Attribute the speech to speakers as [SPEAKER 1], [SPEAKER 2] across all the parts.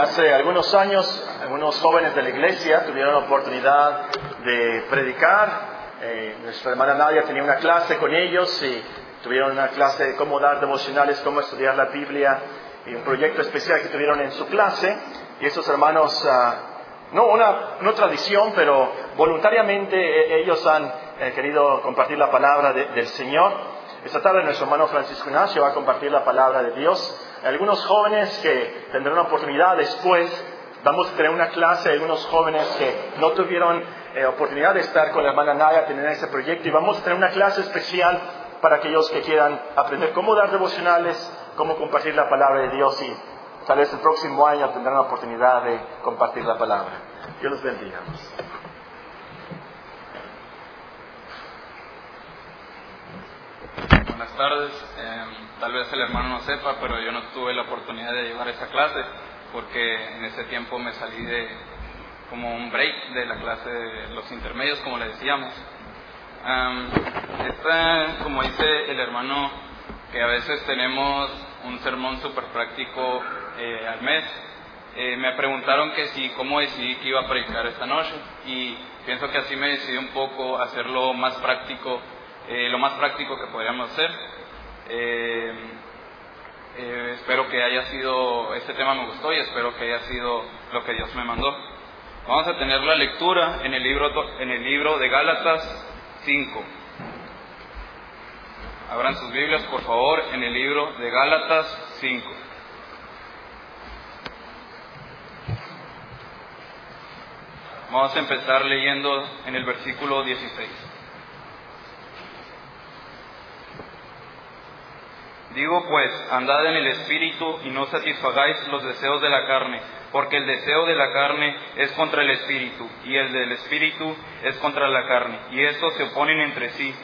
[SPEAKER 1] Hace algunos años, algunos jóvenes de la iglesia tuvieron la oportunidad de predicar. Eh, nuestra hermana Nadia tenía una clase con ellos y tuvieron una clase de cómo dar devocionales, cómo estudiar la Biblia y un proyecto especial que tuvieron en su clase. Y esos hermanos, ah, no una no tradición, pero voluntariamente eh, ellos han eh, querido compartir la palabra del Señor. Esta tarde nuestro hermano Francisco Ignacio va a compartir la palabra de Dios algunos jóvenes que tendrán oportunidad después, vamos a tener una clase de algunos jóvenes que no tuvieron eh, oportunidad de estar con la hermana Naya, tener ese proyecto, y vamos a tener una clase especial para aquellos que quieran aprender cómo dar devocionales, cómo compartir la palabra de Dios y tal vez el próximo año tendrán la oportunidad de compartir la palabra. Dios los bendiga.
[SPEAKER 2] Buenas tardes. Em, tal vez el hermano no sepa, pero yo no tuve la oportunidad de llevar esa clase porque en ese tiempo me salí de como un break de la clase de los intermedios, como le decíamos. esta, como dice el hermano, que a veces tenemos un sermón súper práctico eh, al mes, eh, me preguntaron que si, cómo decidí que iba a predicar esta noche y pienso que así me decidí un poco hacerlo más práctico, eh, lo más práctico que podríamos hacer. Eh, eh, espero que haya sido, este tema me gustó y espero que haya sido lo que Dios me mandó. Vamos a tener la lectura en el libro, en el libro de Gálatas 5. Abran sus Biblias, por favor, en el libro de Gálatas 5. Vamos a empezar leyendo en el versículo 16. Digo pues, andad en el Espíritu y no satisfagáis los deseos de la carne, porque el deseo de la carne es contra el Espíritu, y el del Espíritu es contra la carne, y estos se oponen entre sí,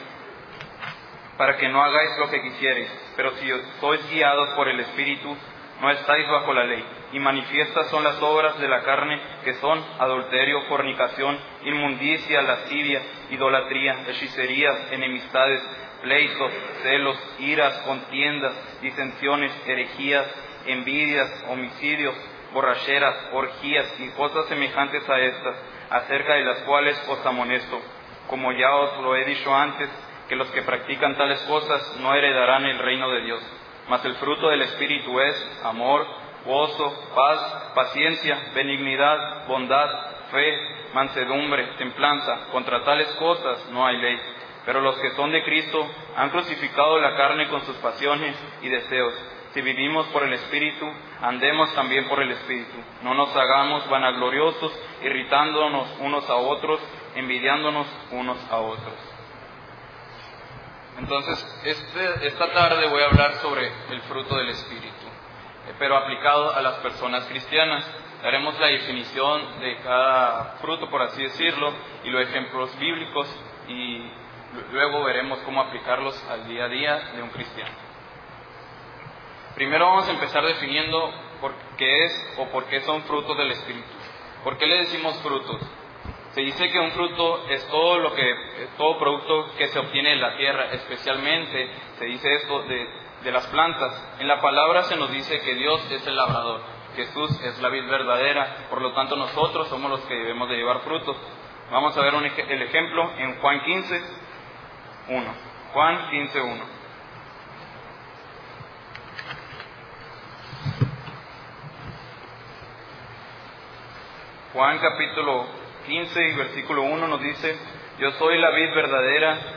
[SPEAKER 2] para que no hagáis lo que quisierais. Pero si sois guiados por el Espíritu, no estáis bajo la ley. Y manifiestas son las obras de la carne, que son adulterio, fornicación, inmundicia, lascivia, idolatría, hechicerías, enemistades, pleitos, celos, iras, contiendas, disensiones, herejías, envidias, homicidios, borracheras, orgías y cosas semejantes a estas, acerca de las cuales os amonesto, como ya os lo he dicho antes, que los que practican tales cosas no heredarán el reino de Dios. Mas el fruto del Espíritu es amor, gozo, paz, paciencia, benignidad, bondad, fe, mansedumbre, templanza. Contra tales cosas no hay ley. Pero los que son de Cristo han crucificado la carne con sus pasiones y deseos. Si vivimos por el Espíritu, andemos también por el Espíritu. No nos hagamos vanagloriosos, irritándonos unos a otros, envidiándonos unos a otros. Entonces, este, esta tarde voy a hablar sobre el fruto del Espíritu, pero aplicado a las personas cristianas. Daremos la definición de cada fruto, por así decirlo, y los ejemplos bíblicos y Luego veremos cómo aplicarlos al día a día de un cristiano. Primero vamos a empezar definiendo qué es o por qué son frutos del Espíritu. ¿Por qué le decimos frutos? Se dice que un fruto es todo lo que, todo producto que se obtiene en la tierra, especialmente se dice esto de, de las plantas. En la palabra se nos dice que Dios es el labrador, Jesús es la vid verdadera, por lo tanto nosotros somos los que debemos de llevar frutos. Vamos a ver el ejemplo en Juan 15, 1. Juan 15, 1. Juan capítulo 15 y versículo 1 nos dice, yo soy la vid verdadera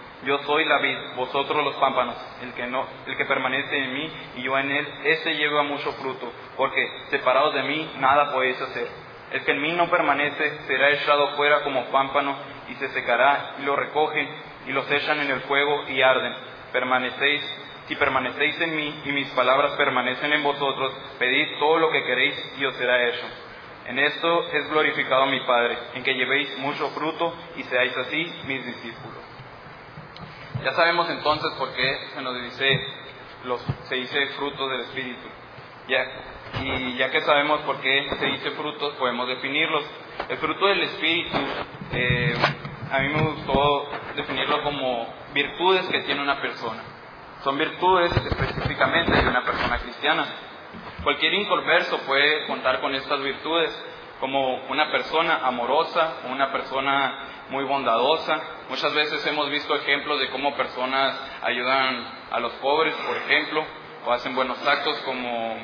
[SPEAKER 2] Yo soy la vid, vosotros los pámpanos. El que no, el que permanece en mí y yo en él, ese lleva mucho fruto, porque separados de mí nada podéis hacer. El que en mí no permanece será echado fuera como pámpano y se secará y lo recogen y los echan en el fuego y arden. Permanecéis si permanecéis en mí y mis palabras permanecen en vosotros, pedid todo lo que queréis y os será hecho. En esto es glorificado mi Padre, en que llevéis mucho fruto y seáis así mis discípulos. Ya sabemos entonces por qué se nos dice, los, se dice frutos del Espíritu. Ya, y ya que sabemos por qué se dice frutos, podemos definirlos. El fruto del Espíritu, eh, a mí me gustó definirlo como virtudes que tiene una persona. Son virtudes específicamente de una persona cristiana. Cualquier inconverso puede contar con estas virtudes, como una persona amorosa, una persona muy bondadosa. Muchas veces hemos visto ejemplos de cómo personas ayudan a los pobres, por ejemplo, o hacen buenos actos como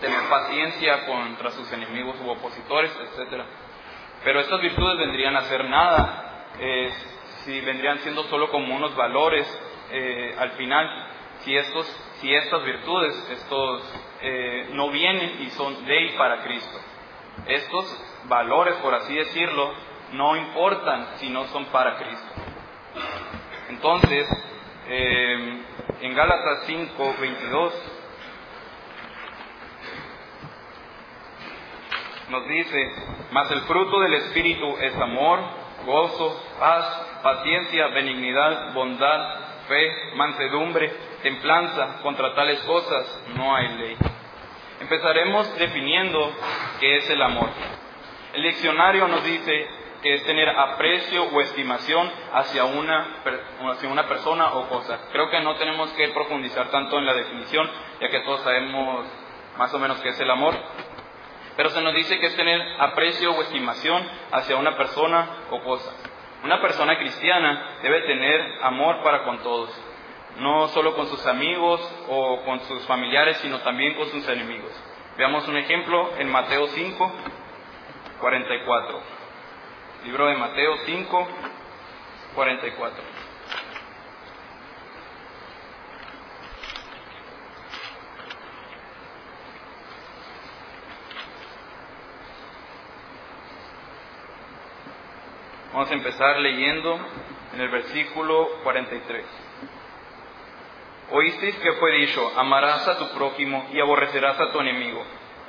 [SPEAKER 2] tener paciencia contra sus enemigos u opositores, etc. Pero estas virtudes vendrían a ser nada, si vendrían siendo solo como unos valores eh, al final, si, estos, si estas virtudes estos, eh, no vienen y son de y para Cristo. Estos valores, por así decirlo, no importan si no son para Cristo. Entonces, en Gálatas 5, 22, nos dice, mas el fruto del Espíritu es amor, gozo, paz, paciencia, benignidad, bondad, fe, mansedumbre, templanza. Contra tales cosas no hay ley. Empezaremos definiendo qué es el amor. El diccionario nos dice que es tener aprecio o estimación hacia una, hacia una persona o cosa. Creo que no tenemos que profundizar tanto en la definición, ya que todos sabemos más o menos qué es el amor. Pero se nos dice que es tener aprecio o estimación hacia una persona o cosa. Una persona cristiana debe tener amor para con todos, no solo con sus amigos o con sus familiares, sino también con sus enemigos. Veamos un ejemplo en Mateo 5, 44. Libro de Mateo 5, 44. Vamos a empezar leyendo en el versículo 43. Oísteis que fue dicho, amarás a tu prójimo y aborrecerás a tu enemigo.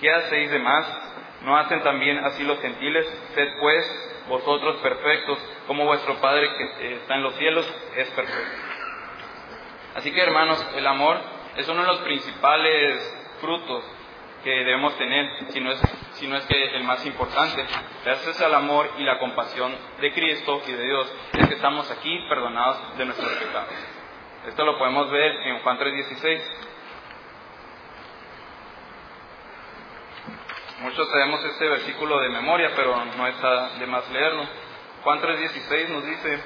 [SPEAKER 2] ¿qué hacéis de más? ¿No hacen también así los gentiles? Sed pues vosotros perfectos, como vuestro Padre que está en los cielos es perfecto. Así que hermanos, el amor es uno de los principales frutos que debemos tener, si no es, si no es que el más importante. Gracias al amor y la compasión de Cristo y de Dios es que estamos aquí perdonados de nuestros pecados. Esto lo podemos ver en Juan 3:16. Muchos sabemos este versículo de memoria, pero no está de más leerlo. Juan 3:16 nos dice,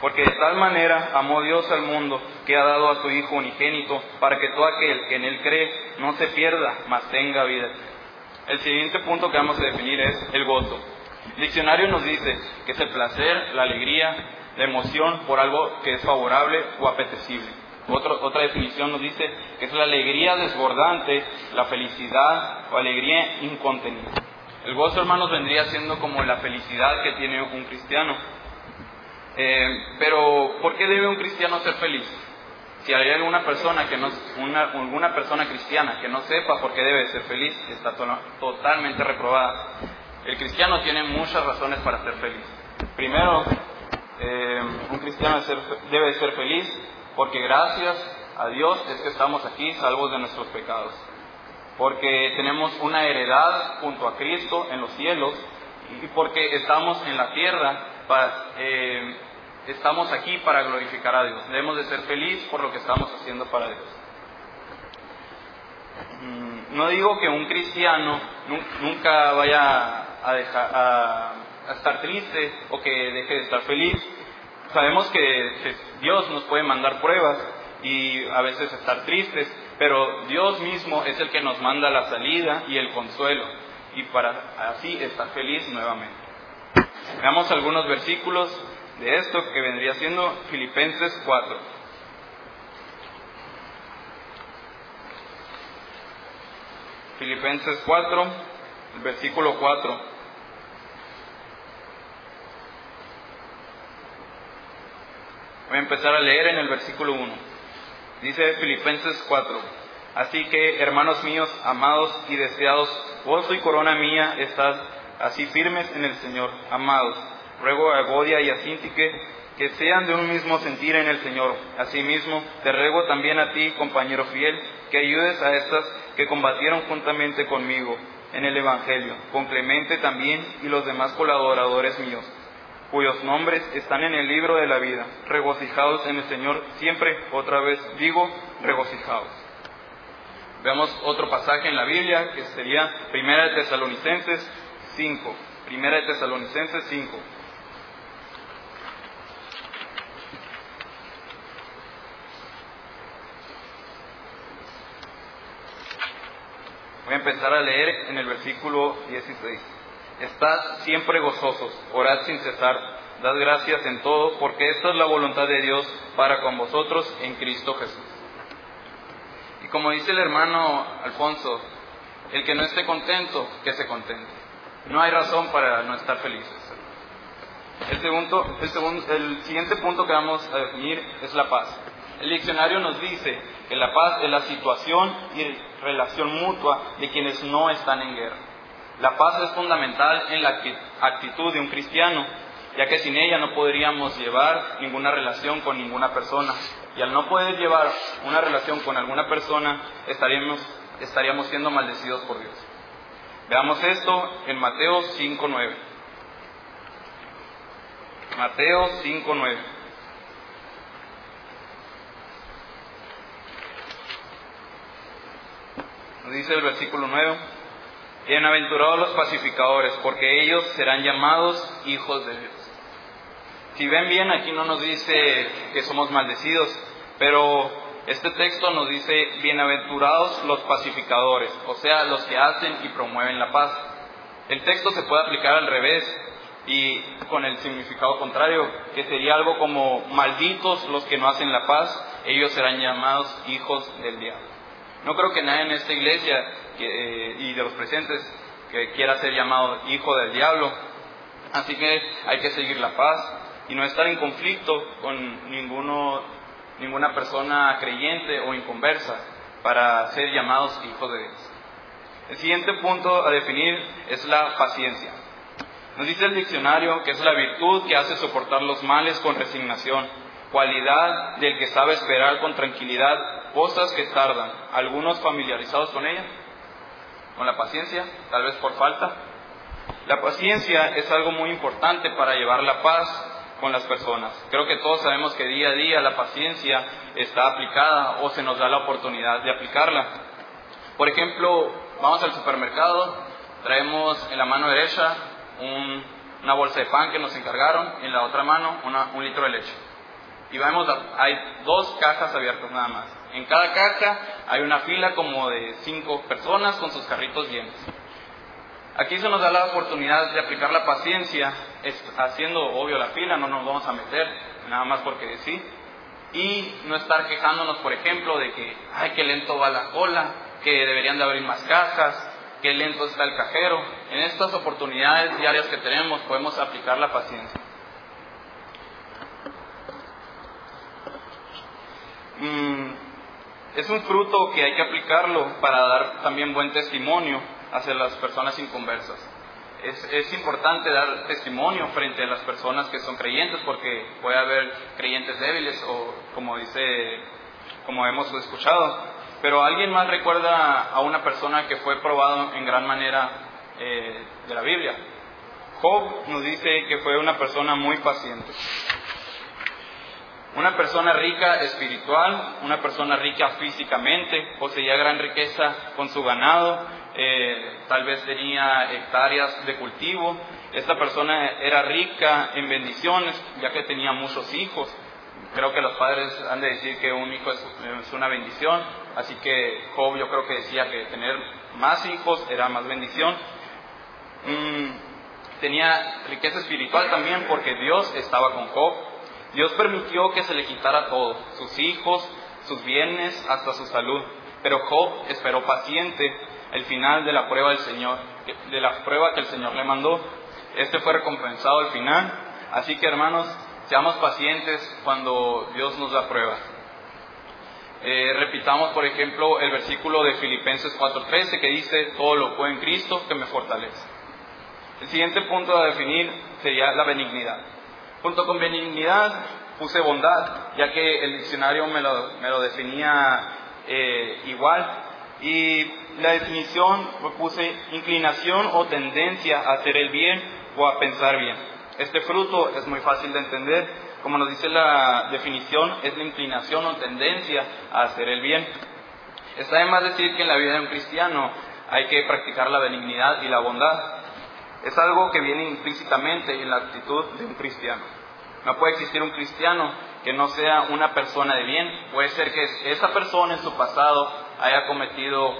[SPEAKER 2] porque de tal manera amó Dios al mundo que ha dado a su Hijo unigénito, para que todo aquel que en Él cree no se pierda, mas tenga vida. El siguiente punto que vamos a definir es el gozo. El diccionario nos dice que es el placer, la alegría, la emoción por algo que es favorable o apetecible. Otra definición nos dice que es la alegría desbordante, la felicidad o alegría incontenida. El gozo, hermanos, vendría siendo como la felicidad que tiene un cristiano. Eh, pero, ¿por qué debe un cristiano ser feliz? Si hay alguna persona que no, una, alguna persona cristiana que no sepa por qué debe ser feliz, está totalmente reprobada. El cristiano tiene muchas razones para ser feliz. Primero, eh, un cristiano debe ser feliz porque gracias a Dios es que estamos aquí salvos de nuestros pecados. Porque tenemos una heredad junto a Cristo en los cielos y porque estamos en la tierra eh, estamos aquí para glorificar a Dios. Debemos de ser felices por lo que estamos haciendo para Dios. Mm, no digo que un cristiano nunca vaya a, dejar, a, estar triste o que deje de estar feliz. Sabemos que Dios nos puede mandar pruebas y a veces estar tristes, pero Dios mismo es el que nos manda la salida y el consuelo y para así estar feliz nuevamente. Veamos algunos versículos de esto que vendría siendo Filipenses 4. Filipenses 4, versículo 4. Voy a empezar a leer en el versículo 1. Dice Filipenses 4. Así que, hermanos míos, amados y deseados, gozo y corona mía, estad así firmes en el Señor, amados. Ruego a Godia y a Sintique que sean de un mismo sentir en el Señor. Asimismo, te ruego también a ti, compañero fiel, que ayudes a estas que combatieron juntamente conmigo en el Evangelio, con Clemente también y los demás colaboradores míos, cuyos nombres están en el libro de la vida, regocijados en el Señor siempre, otra vez digo, regocijados. Veamos otro pasaje en la Biblia que sería Primera de Tesalonicenses 5. Primera de Tesalonicenses 5. Voy a empezar a leer en el versículo 16. Estad siempre gozosos, orad sin cesar, dad gracias en todo, porque esta es la voluntad de Dios para con vosotros en Cristo Jesús. Y como dice el hermano Alfonso, el que no esté contento, que se contente. No hay razón para no estar felices. El, segundo, el, el siguiente punto que vamos a definir es la paz. El diccionario nos dice que la paz es la situación y relación mutua de quienes no están en guerra. La paz es fundamental en la actitud de un cristiano, ya que sin ella no podríamos llevar ninguna relación con ninguna persona. Y al no poder llevar una relación con alguna persona, estaríamos, estaríamos siendo maldecidos por Dios. Veamos esto en Mateo 5.9. Mateo 5.9. Nos dice el versículo 9. Bienaventurados los pacificadores, porque ellos serán llamados hijos de Dios. Si ven bien, aquí no nos dice que somos maldecidos, pero este texto nos dice bienaventurados los pacificadores, o sea, los que hacen y promueven la paz. El texto se puede aplicar al revés y con el significado contrario, que sería algo como malditos los que no hacen la paz, ellos serán llamados hijos del diablo. No creo que nadie en esta iglesia eh, y de los presentes que quiera ser llamado hijo del diablo. Así que hay que seguir la paz y no estar en conflicto con ninguno, ninguna persona creyente o inconversa para ser llamados hijos de Dios. El siguiente punto a definir es la paciencia. Nos dice el diccionario que es la virtud que hace soportar los males con resignación, cualidad del que sabe esperar con tranquilidad cosas que tardan. Algunos familiarizados con ella, con la paciencia, tal vez por falta. La paciencia es algo muy importante para llevar la paz con las personas. Creo que todos sabemos que día a día la paciencia está aplicada o se nos da la oportunidad de aplicarla. Por ejemplo, vamos al supermercado, traemos en la mano derecha una bolsa de pan que nos encargaron, en la otra mano un litro de leche. Y vemos, hay dos cajas abiertas nada más. En cada caja hay una fila como de cinco personas con sus carritos llenos. Aquí se nos da la oportunidad de aplicar la paciencia, haciendo obvio la fila, no nos vamos a meter, nada más porque sí. Y no estar quejándonos, por ejemplo, de que, ay, qué lento va la cola, que deberían de abrir más cajas, qué lento está el cajero. En estas oportunidades diarias que tenemos podemos aplicar la paciencia. Mm, es un fruto que hay que aplicarlo para dar también buen testimonio hacia las personas inconversas. Es, es, importante dar testimonio frente a las personas que son creyentes porque puede haber creyentes débiles o como dice, como hemos escuchado. Pero alguien más recuerda a una persona que fue probado en gran manera eh, de la Biblia. Job nos dice que fue una persona muy paciente. Una persona rica espiritual, una persona rica físicamente, poseía gran riqueza con su ganado, eh, tal vez tenía hectáreas de cultivo. Esta persona era rica en bendiciones, ya que tenía muchos hijos. Creo que los padres han de decir que un hijo es, una bendición, así que Job yo creo que decía que tener más hijos era más bendición. Mm, tenía riqueza espiritual también porque Dios estaba con Job Dios permitió que se le quitara todo, sus hijos, sus bienes, hasta su salud. Pero Job esperó paciente el final de la prueba del Señor, de la prueba que el Señor le mandó. Este fue recompensado al final. Así que hermanos, seamos pacientes cuando Dios nos da pruebas. Eh, repitamos, por ejemplo, el versículo de Filipenses 4:13 que dice, todo lo puedo en Cristo que me fortalece. El siguiente punto a definir sería la benignidad. Junto con benignidad puse bondad, ya que el diccionario me lo, me lo definía eh, igual. Y la definición puse inclinación o tendencia a hacer el bien o a pensar bien. Este fruto es muy fácil de entender. Como nos dice la definición, es la inclinación o tendencia a hacer el bien. Está además decir que en la vida de un cristiano hay que practicar la benignidad y la bondad. Es algo que viene implícitamente en la actitud de un cristiano. No puede existir un cristiano que no sea una persona de bien. Puede ser que esa persona en su pasado haya cometido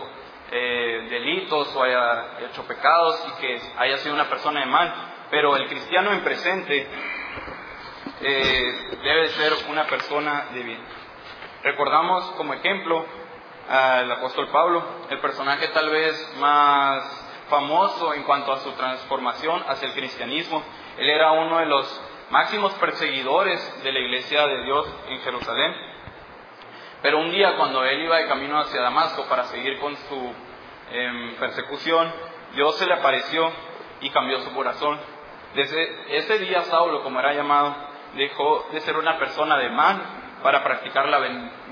[SPEAKER 2] eh, delitos o haya hecho pecados y que haya sido una persona de mal, pero el cristiano en presente eh, debe ser una persona de bien. Recordamos como ejemplo al apóstol Pablo, el personaje tal vez más famoso en cuanto a su transformación hacia el cristianismo. Él era uno de los máximos perseguidores de la iglesia de Dios en Jerusalén. Pero un día cuando él iba de camino hacia Damasco para seguir con su em, persecución, Dios se le apareció y cambió su corazón. Desde ese día Saulo, como era llamado, dejó de ser una persona de mal para practicar la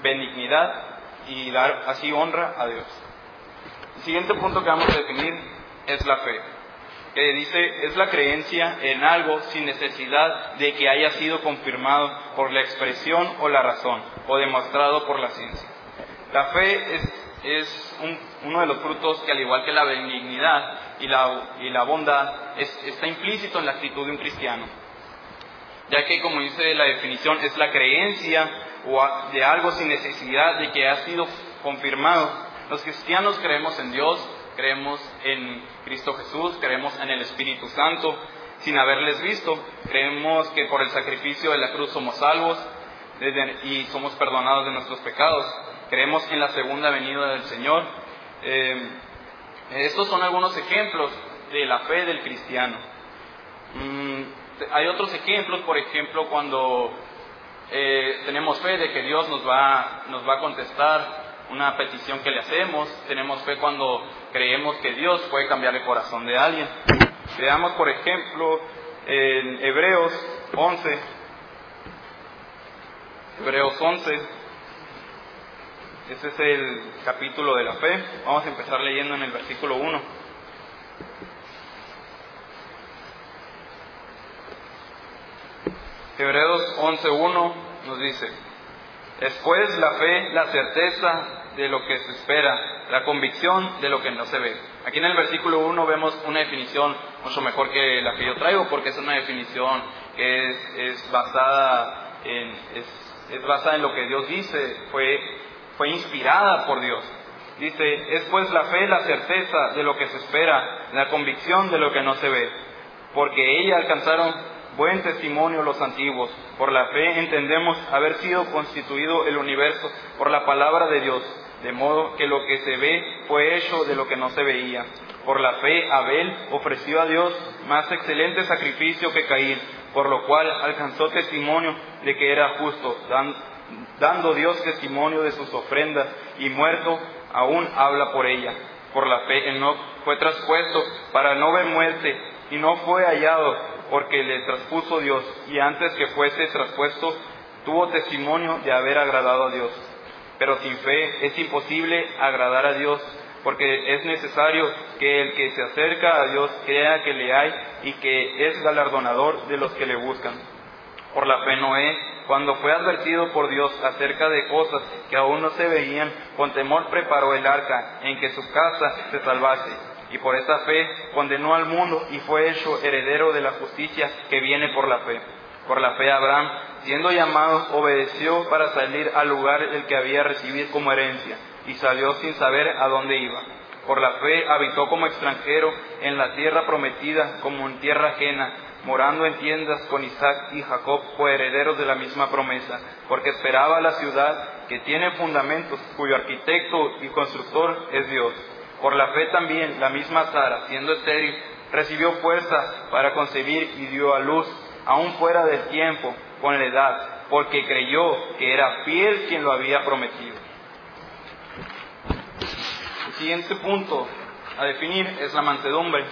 [SPEAKER 2] benignidad y dar así honra a Dios. El siguiente punto que vamos a definir es la fe, que dice es la creencia en algo sin necesidad de que haya sido confirmado por la expresión o la razón o demostrado por la ciencia. La fe es, es uno de los frutos que al igual que la benignidad y la, y la bondad está implícito en la actitud de un cristiano, ya que como dice la definición es la creencia de algo sin necesidad de que haya sido confirmado. Los cristianos creemos en Dios, creemos en Cristo Jesús, creemos en el Espíritu Santo, sin haberles visto, creemos que por el sacrificio de la cruz somos salvos y somos perdonados de nuestros pecados, creemos en la segunda venida del Señor. Eh, estos son algunos ejemplos de la fe del cristiano. Mm, hay otros ejemplos, por ejemplo, cuando eh, tenemos fe de que Dios nos va, nos va a contestar una petición que le hacemos, tenemos fe cuando creemos que Dios puede cambiar el corazón de alguien. Veamos, por ejemplo, en Hebreos 11, Hebreos 11, ese es el capítulo de la fe. Vamos a empezar leyendo en el versículo 1. Hebreos 11.1 nos dice, después la fe, la certeza de lo que se espera, la convicción de lo que no se ve. Aquí en el versículo 1 vemos una definición mucho mejor que la que yo traigo, porque es una definición que es, basada en, es, basada en lo que Dios dice, fue, fue inspirada por Dios. Dice, es pues la fe, la certeza de lo que se espera, la convicción de lo que no se ve, porque ella alcanzaron buen testimonio los antiguos. Por la fe entendemos haber sido constituido el universo por la palabra de Dios de modo que lo que se ve fue hecho de lo que no se veía. Por la fe, Abel ofreció a Dios más excelente sacrificio que Caín, por lo cual alcanzó testimonio de que era justo, dando Dios testimonio de sus ofrendas, y muerto aún habla por ella. Por la fe, no fue traspuesto para no ver muerte, y no fue hallado porque le traspuso Dios, y antes que fuese traspuesto, tuvo testimonio de haber agradado a Dios pero sin fe es imposible agradar a Dios, porque es necesario que el que se acerca a Dios crea que le hay y que es galardonador de los que le buscan. Por la fe Noé, cuando fue advertido por Dios acerca de cosas que aún no se veían, con temor preparó el arca en que su casa se salvase. Y por esta fe condenó al mundo y fue hecho heredero de la justicia que viene por la fe. Por la fe Abraham, siendo llamado, obedeció para salir al lugar el que había recibido como herencia, y salió sin saber a dónde iba. Por la fe habitó como extranjero en la tierra prometida, como en tierra ajena, morando en tiendas con Isaac y Jacob, coherederos de la misma promesa, porque esperaba la ciudad que tiene fundamentos, cuyo arquitecto y constructor es Dios Por la fe también la misma Sara, siendo estéril, recibió fuerza para concebir y dio a luz, aún fuera del tiempo, con la edad, porque creyó que era fiel quien lo había prometido. El siguiente punto a definir es la mansedumbre.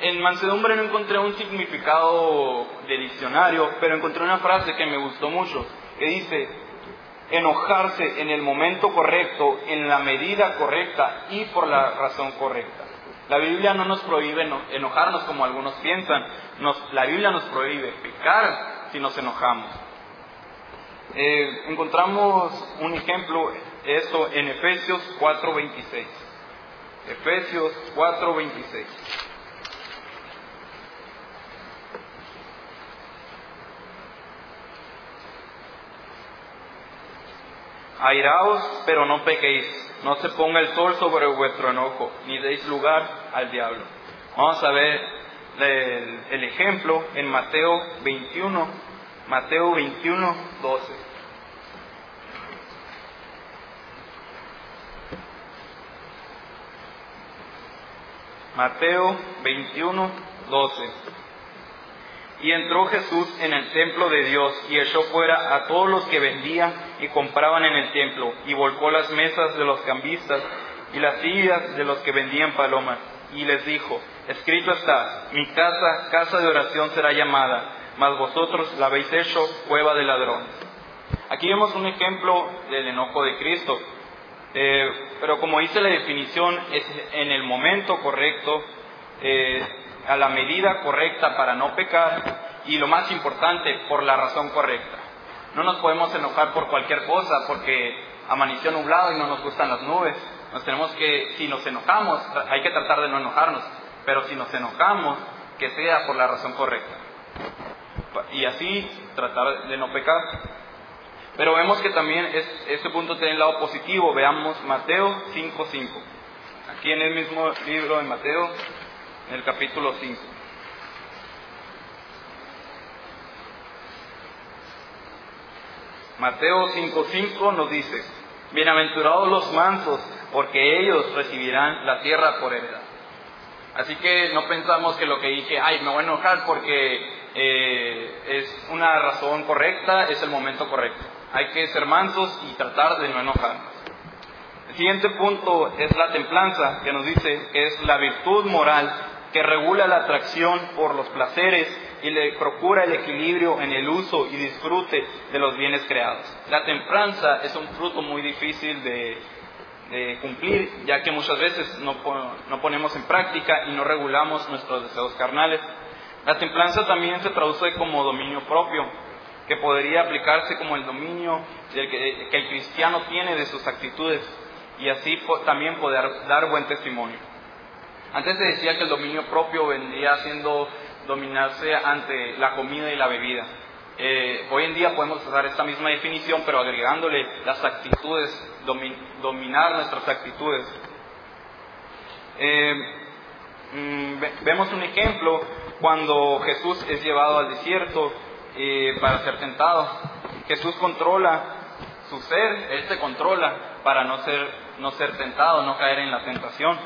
[SPEAKER 2] En mansedumbre no encontré un significado de diccionario, pero encontré una frase que me gustó mucho, que dice, enojarse en el momento correcto, en la medida correcta y por la razón correcta. La Biblia no nos prohíbe enojarnos como algunos piensan, la Biblia nos prohíbe pecar si nos enojamos. Eh, encontramos un ejemplo, esto en Efesios 4:26. Efesios 4:26. Airaos, pero no pequéis. No se ponga el sol sobre vuestro enojo, ni deis lugar al diablo. Vamos a ver el, el ejemplo en Mateo 21, Mateo 21, 12. Mateo 21, 12. Y entró Jesús en el templo de Dios y echó fuera a todos los que vendían y compraban en el templo y volcó las mesas de los cambistas y las sillas de los que vendían palomas y les dijo, escrito está, mi casa, casa de oración será llamada, mas vosotros la habéis hecho cueva de ladrones. Aquí vemos un ejemplo del enojo de Cristo, eh, pero como dice la definición, es en el momento correcto, eh, a la medida correcta para no pecar y lo más importante, por la razón correcta. No nos podemos enojar por cualquier cosa porque amaneció nublado y no nos gustan las nubes. Nos tenemos que, si nos enojamos, hay que tratar de no enojarnos, pero si nos enojamos, que sea por la razón correcta. Y así tratar de no pecar. Pero vemos que también es, este punto tiene el lado positivo. Veamos Mateo 5.5. Aquí en el mismo libro de Mateo, en el capítulo 5. Mateo 5.5 nos dice, bienaventurados los mansos, porque ellos recibirán la tierra por heredad. Así que no pensamos que lo que dije, ay, me voy a enojar porque eh, es una razón correcta, es el momento correcto. Hay que ser mansos y tratar de no enojarnos. El siguiente punto es la templanza, que nos dice que es la virtud moral que regula la atracción por los placeres y le procura el equilibrio en el uso y disfrute de los bienes creados. La templanza es un fruto muy difícil de, cumplir, ya que muchas veces no, no ponemos en práctica y no regulamos nuestros deseos carnales. La templanza también se traduce como dominio propio, que podría aplicarse como el dominio que, el cristiano tiene de sus actitudes y así también poder dar buen testimonio. Antes se decía que el dominio propio vendría siendo dominarse ante la comida y la bebida. Eh, hoy en día podemos usar esta misma definición, pero agregándole las actitudes, dominar nuestras actitudes. Eh, mm, vemos un ejemplo cuando Jesús es llevado al desierto eh, para ser tentado. Jesús controla su ser, Él se controla para no ser, no ser tentado, no caer en la tentación.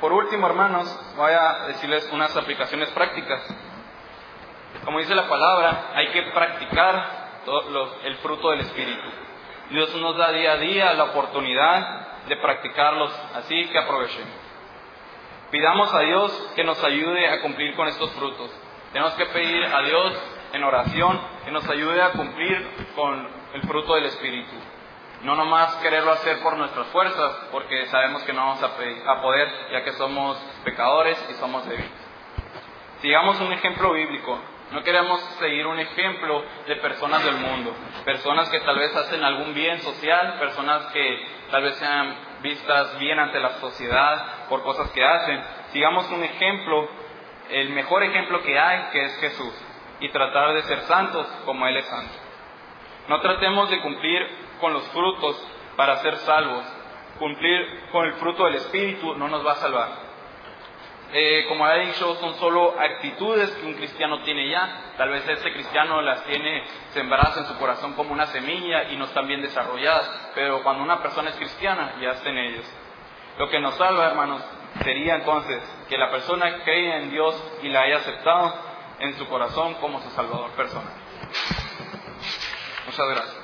[SPEAKER 2] Por último, hermanos, voy a decirles unas aplicaciones prácticas. Como dice la palabra, hay que practicar el fruto del Espíritu. Dios nos da día a día la oportunidad de practicarlos, así que aprovechemos. Pidamos a Dios que nos ayude a cumplir con estos frutos. Tenemos que pedir a Dios en oración que nos ayude a cumplir con el fruto del Espíritu. No nomás quererlo hacer por nuestras fuerzas, porque sabemos que no vamos a, poder, ya que somos pecadores y somos débiles. Sigamos un ejemplo bíblico. No queremos seguir un ejemplo de personas del mundo, personas que tal vez hacen algún bien social, personas que tal vez sean vistas bien ante la sociedad por cosas que hacen. Sigamos un ejemplo, el mejor ejemplo que hay, que es Jesús, y tratar de ser santos como Él es santo. No tratemos de cumplir con los frutos para ser salvos. Cumplir con el fruto del Espíritu no nos va a salvar. eh, como ha dicho, son solo actitudes que un cristiano tiene ya. Tal vez este cristiano las tiene sembradas en su corazón como una semilla y no están bien desarrolladas. Pero cuando una persona es cristiana, ya está en ellos. Lo que nos salva, hermanos, sería entonces que la persona cree en Dios y la haya aceptado en su corazón como su Salvador personal. Muchas gracias.